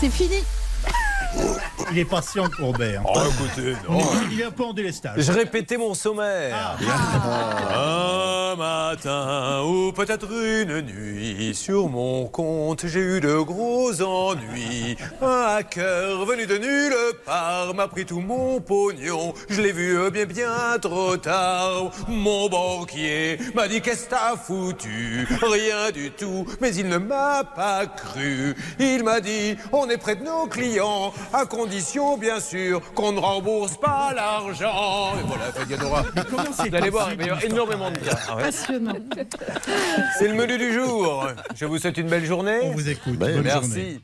c'est fini. Il est patient, Courbet. hein. Oh, écoutez, non. Il est un peu en délestage. Je répétais mon sommaire. Un matin ou peut-être une nuit, sur mon compte, j'ai eu de gros ennuis. Un hacker venu de nulle part m'a pris tout mon pognon. Je l'ai vu bien bien trop tard. Mon banquier m'a dit qu'est-ce que t'as foutu? Rien du tout, mais il ne m'a pas cru. Il m'a dit on est près de nos clients, à condition bien sûr qu'on ne rembourse pas l'argent. Et voilà, Fadiadora. Comment c'est Vous allez voir, il va y avoir énormément de cas. Ah ouais. Passionnant. C'est le menu du jour. Je vous souhaite une belle journée. On vous écoute. Ben, Bonne Merci. journée.